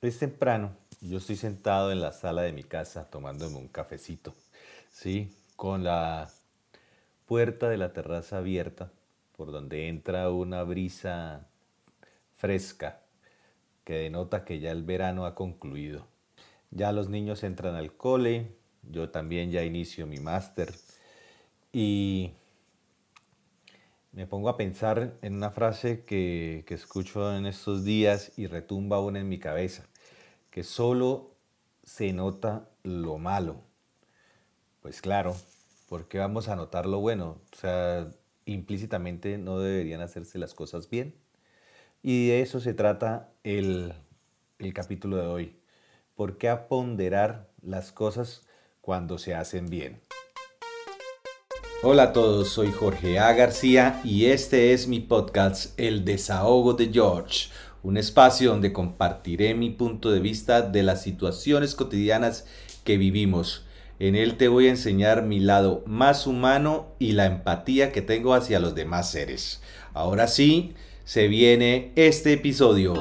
Es temprano, yo estoy sentado en la sala de mi casa tomándome un cafecito, ¿sí? Con la puerta de la terraza abierta, por donde entra una brisa fresca que denota que ya el verano ha concluido. Ya los niños entran al cole, yo también ya inicio mi máster y me pongo a pensar en una frase que, que, escucho en estos días y retumba aún en mi cabeza, que solo se nota lo malo. Pues claro, ¿por qué vamos a notar lo bueno? O sea, implícitamente no deberían hacerse las cosas bien. Y de eso se trata el, el capítulo de hoy. ¿Por qué ponderar las cosas cuando se hacen bien? Hola a todos, soy Jorge A. García y este es mi podcast El Desahogo de George, un espacio donde compartiré mi punto de vista de las situaciones cotidianas que vivimos. En él te voy a enseñar mi lado más humano y la empatía que tengo hacia los demás seres. Ahora sí, se viene este episodio.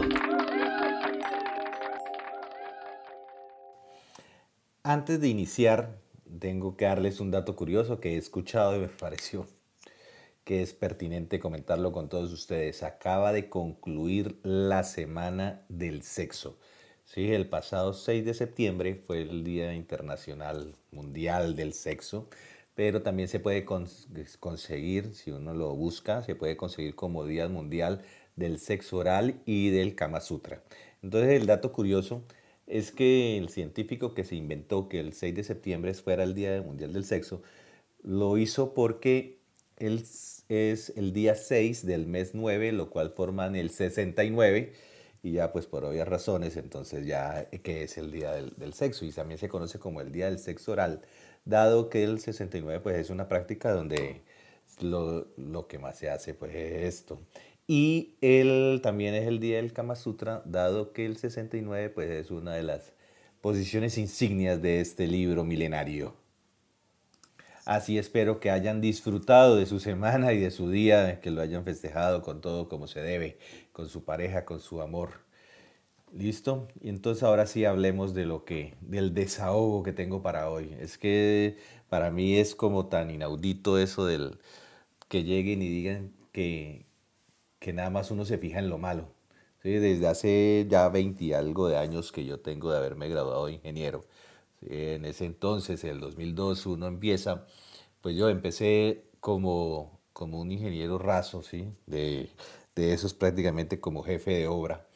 Antes de iniciar, tengo que darles un dato curioso que he escuchado y me pareció que es pertinente comentarlo con todos ustedes. Acaba de concluir la Semana del Sexo. Sí, el pasado 6 de septiembre fue el Día Internacional Mundial del Sexo, pero también se puede conseguir, si uno lo busca, se puede conseguir como Día Mundial del Sexo Oral y del Kama Sutra. Entonces el dato curioso es que el científico que se inventó que el 6 de septiembre fuera el Día Mundial del Sexo, lo hizo porque es el día 6 del mes 9, lo cual forman el 69, y ya pues por obvias razones, entonces ya que es el Día del, Sexo, y también se conoce como el Día del Sexo Oral, dado que el 69 pues es una práctica donde lo, lo que más se hace pues es esto. Y él también es el día del Kama Sutra, dado que el 69 pues, es una de las posiciones insignias de este libro milenario. Así espero que hayan disfrutado de su semana y de su día, que lo hayan festejado con todo como se debe, con su pareja, con su amor. ¿Listo? Y entonces ahora sí hablemos de lo que, del desahogo que tengo para hoy. Es que para mí es como tan inaudito eso del que lleguen y digan que, que nada más uno se fija en lo malo. ¿sí? Desde hace ya 20 y algo de años que yo tengo de haberme graduado de ingeniero. En ese entonces, en el 2002, uno empieza, pues yo empecé como, como un ingeniero raso, ¿sí? de, de esos prácticamente como jefe de obra.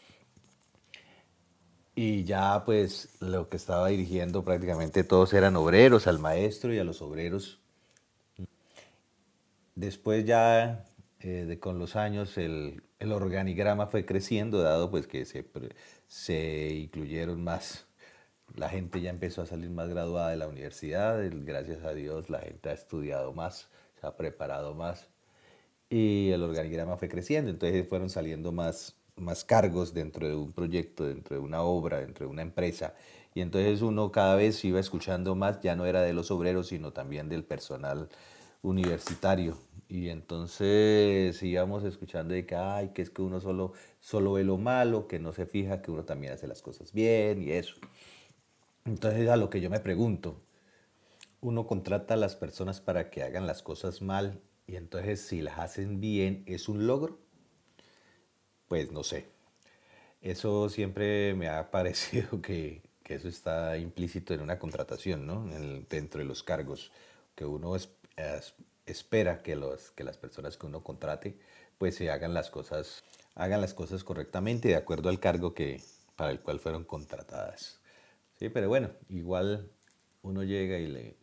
Y ya pues lo que estaba dirigiendo prácticamente todos eran obreros, al maestro y a los obreros. Después ya eh, de, con los años el, el, organigrama fue creciendo, dado pues que se, se incluyeron más, la gente ya empezó a salir más graduada de la universidad, gracias a Dios la gente ha estudiado más, se ha preparado más y el organigrama fue creciendo, entonces fueron saliendo más, más cargos dentro de un proyecto, dentro de una obra, dentro de una empresa. Y entonces uno cada vez iba escuchando más, ya no era de los obreros, sino también del personal universitario. Y entonces íbamos escuchando de que, ay, que es que uno solo, solo ve lo malo, que no se fija que uno también hace las cosas bien y eso. Entonces a lo que yo me pregunto, uno contrata a las personas para que hagan las cosas mal y entonces si las hacen bien, ¿es un logro? Pues no sé. Eso siempre me ha parecido que, que eso está implícito en una contratación, ¿no? dentro de los cargos, que uno es espera que, los, que las personas que uno contrate pues se hagan las cosas, hagan las cosas correctamente de acuerdo al cargo que, para el cual fueron contratadas. Sí, pero bueno, igual uno llega y le,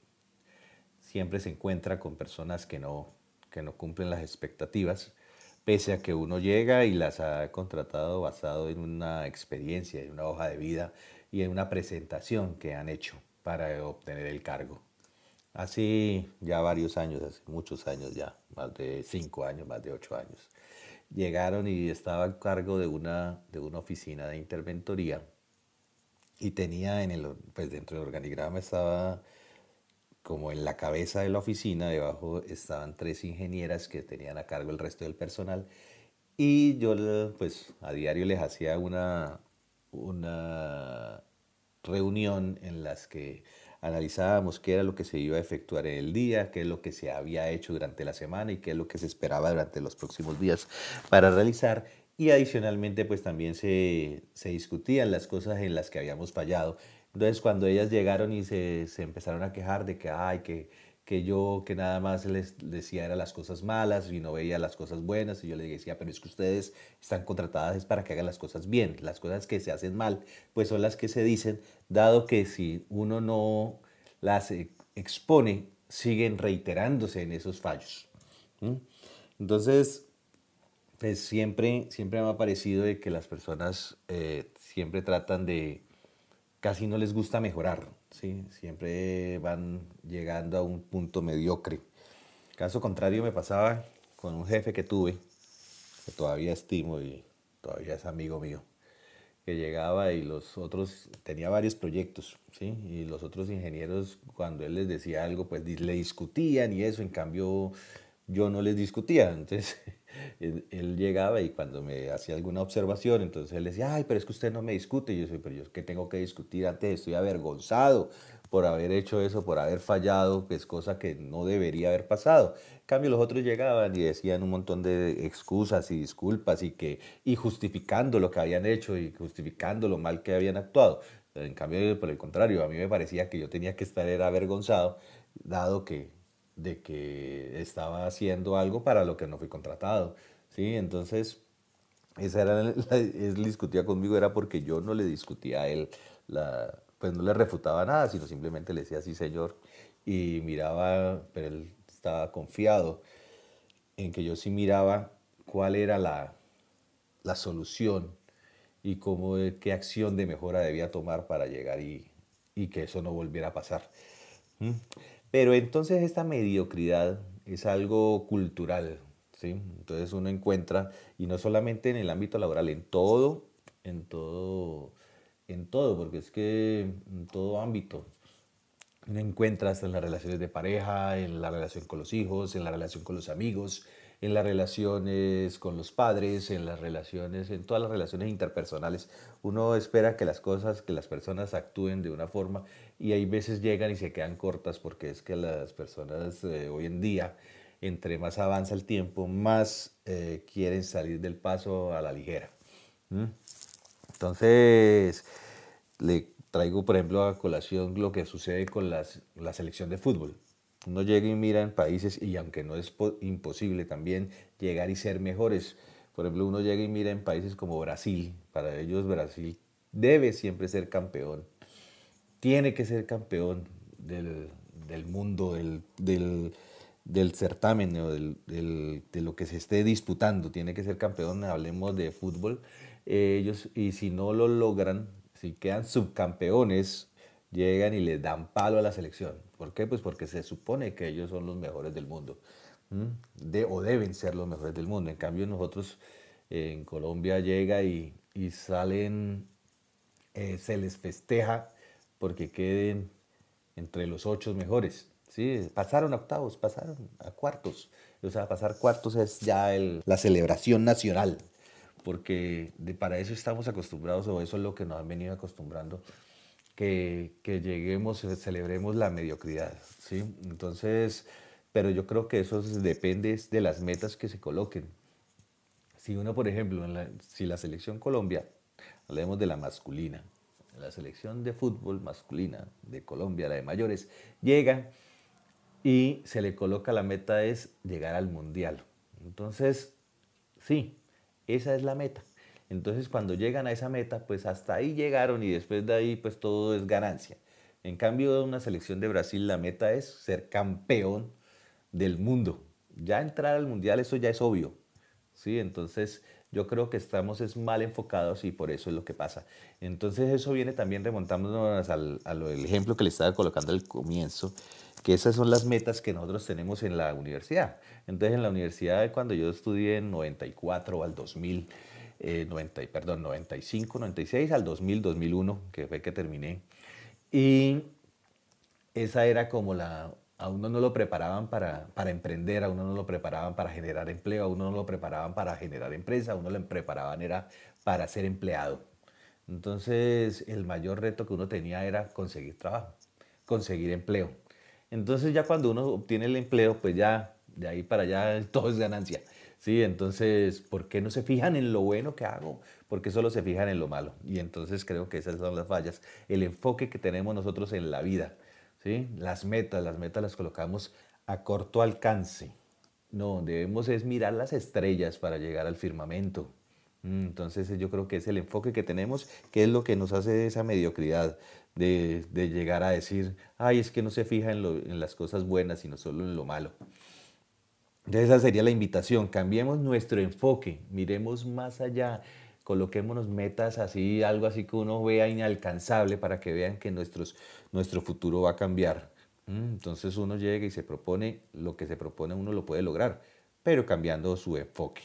siempre se encuentra con personas que no, que no cumplen las expectativas, pese a que uno llega y las ha contratado basado en una experiencia, en una hoja de vida y en una presentación que han hecho para obtener el cargo. Hace ya varios años, muchos años ya, más de cinco años, más de ocho años, llegaron y estaba a cargo de una, de una oficina de interventoría y tenía en el, pues dentro del organigrama estaba como en la cabeza de la oficina, debajo estaban tres ingenieras que tenían a cargo el resto del personal y yo pues a diario les hacía una, una reunión en las que analizábamos qué era lo que se iba a efectuar en el día, qué es lo que se había hecho durante la semana y qué es lo que se esperaba durante los próximos días para realizar. Y adicionalmente, pues también se, se discutían las cosas en las que habíamos fallado. Entonces, cuando ellas llegaron y se, se empezaron a quejar de que, ay, que, que yo que nada más les decía eran las cosas malas y no veía las cosas buenas y yo les decía, pero es que ustedes están contratadas es para que hagan las cosas bien, las cosas que se hacen mal, pues son las que se dicen, dado que si uno no las expone, siguen reiterándose en esos fallos. Entonces, pues siempre, siempre me ha parecido de que las personas eh, siempre tratan de, casi no les gusta mejorar, ¿sí? siempre van llegando a un punto mediocre. Caso contrario me pasaba con un jefe que tuve, que todavía estimo y todavía es amigo mío, que llegaba y los otros, tenía varios proyectos, ¿sí? y los otros ingenieros cuando él les decía algo, pues le discutían y eso, en cambio yo no les discutía, entonces él, llegaba y cuando me hacía alguna observación, entonces él decía, ay, pero es que usted no me discute. Y yo soy, pero yo que tengo que discutir antes, estoy avergonzado por haber hecho eso, por haber fallado, que es cosa que no debería haber pasado. En cambio, los otros llegaban y decían un montón de excusas y disculpas y, que, y justificando lo que habían hecho y justificando lo mal que habían actuado. En cambio, por el contrario, a mí me parecía que yo tenía que estar era avergonzado, dado que de que estaba haciendo algo para lo que no fui contratado. ¿sí? Entonces, esa era la, él discutía conmigo, era porque yo no le discutía a él, la, pues no le refutaba nada, sino simplemente le decía, sí, señor, y miraba, pero él estaba confiado en que yo sí miraba cuál era la, la solución y cómo, qué acción de mejora debía tomar para llegar y, y que eso no volviera a pasar. Pero entonces esta mediocridad es algo cultural, ¿sí? Entonces uno encuentra, y no solamente en el ámbito laboral, en todo, en todo, en todo, porque es que en todo ámbito uno encuentra hasta en las relaciones de pareja, en la relación con los hijos, en la relación con los amigos, en las relaciones con los padres, en las relaciones, en todas las relaciones interpersonales. Uno espera que las cosas, que las personas actúen de una forma y hay veces llegan y se quedan cortas porque es que las personas eh, hoy en día, entre más avanza el tiempo, más eh, quieren salir del paso a la ligera. Entonces, le traigo, por ejemplo, a colación lo que sucede con las, la selección de fútbol. Uno llega y mira en países, y aunque no es imposible también llegar y ser mejores, por ejemplo, uno llega y mira en países como Brasil, para ellos Brasil debe siempre ser campeón, tiene que ser campeón del, mundo, del, del, certamen o de lo que se esté disputando, tiene que ser campeón, hablemos de fútbol, ellos, y si no lo logran, si quedan subcampeones, llegan y le dan palo a la selección. ¿Por qué? Pues porque se supone que ellos son los mejores del mundo, de, o deben ser los mejores del mundo. En cambio, nosotros en Colombia llega y, salen, eh, se les festeja porque queden entre los ocho mejores. ¿sí? Pasaron a octavos, pasaron a cuartos. O sea, pasar cuartos es ya la celebración nacional, porque de, para eso estamos acostumbrados, o eso es lo que nos han venido acostumbrando que, lleguemos, eh, celebremos la mediocridad, ¿sí? Entonces, pero yo creo que eso depende de las metas que se coloquen. Si uno, por ejemplo, si la selección Colombia, hablemos de la masculina, la selección de fútbol masculina de Colombia, la de mayores, llega y se le coloca la meta es llegar al mundial. Entonces, sí, esa es la meta. Entonces cuando llegan a esa meta, pues hasta ahí llegaron y después de ahí pues todo es ganancia. En cambio una selección de Brasil, la meta es ser campeón del mundo. Ya entrar al mundial, eso ya es obvio. ¿sí? Entonces yo creo que estamos es mal enfocados y por eso es lo que pasa. Entonces eso viene también remontándonos al, al ejemplo que le estaba colocando al comienzo, que esas son las metas que nosotros tenemos en la universidad. Entonces en la universidad cuando yo estudié en 94 o al 2000, 90, eh, perdón, 95, 96 al 2000, 2001, que fue que terminé. Y esa era como la, a uno no lo preparaban para, para, emprender, a uno no lo preparaban para generar empleo, a uno no lo preparaban para generar empresa, a uno lo preparaban era para ser empleado. Entonces, el mayor reto que uno tenía era conseguir trabajo, conseguir empleo. Entonces, ya cuando uno obtiene el empleo, pues ya de ahí para allá todo es ganancia. Sí, entonces, ¿por qué no se fijan en lo bueno que hago? Porque solo se fijan en lo malo. Y entonces creo que esas son las fallas. El enfoque que tenemos nosotros en la vida, ¿sí? Las metas, las metas las colocamos a corto alcance. No, debemos es mirar las estrellas para llegar al firmamento. Mm, entonces yo creo que es el enfoque que tenemos, que es lo que nos hace esa mediocridad de, llegar a decir, ay, es que no se fija en las cosas buenas, sino solo en lo malo. Entonces esa sería la invitación, cambiemos nuestro enfoque, miremos más allá, coloquémonos metas así, algo así que uno vea inalcanzable para que vean que nuestros, nuestro futuro va a cambiar. Mm, entonces uno llega y se propone, lo que se propone uno lo puede lograr, pero cambiando su enfoque.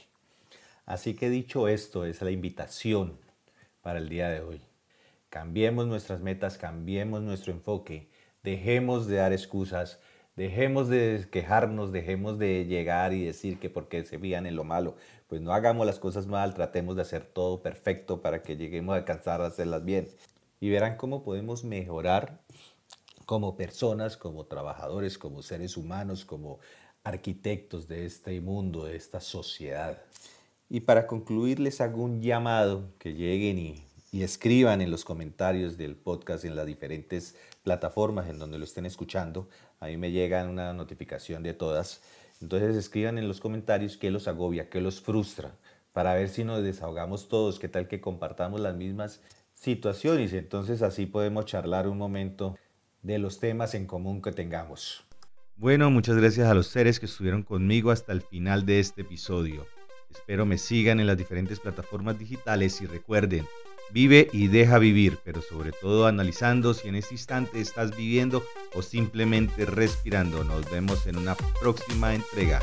Así que dicho esto, es la invitación para el día de hoy. Cambiemos nuestras metas, cambiemos nuestro enfoque, dejemos de dar excusas, Dejemos de quejarnos, dejemos de llegar y decir que porque se fían en lo malo. Pues no hagamos las cosas mal, tratemos de hacer todo perfecto para que lleguemos a alcanzar a hacerlas bien. Y verán cómo podemos mejorar como personas, como trabajadores, como seres humanos, como arquitectos de este mundo, de esta sociedad. Y para concluir les hago un llamado que lleguen y y escriban en los comentarios del podcast en las diferentes plataformas en donde lo estén escuchando. A mí me llega una notificación de todas. Entonces escriban en los comentarios qué los agobia, qué los frustra, para ver si nos desahogamos todos, qué tal que compartamos las mismas situaciones. Entonces así podemos charlar un momento de los temas en común que tengamos. Bueno, muchas gracias a los seres que estuvieron conmigo hasta el final de este episodio. Espero me sigan en las diferentes plataformas digitales y recuerden, Vive y deja vivir, pero sobre todo analizando si en este instante estás viviendo o simplemente respirando. Nos vemos en una próxima entrega.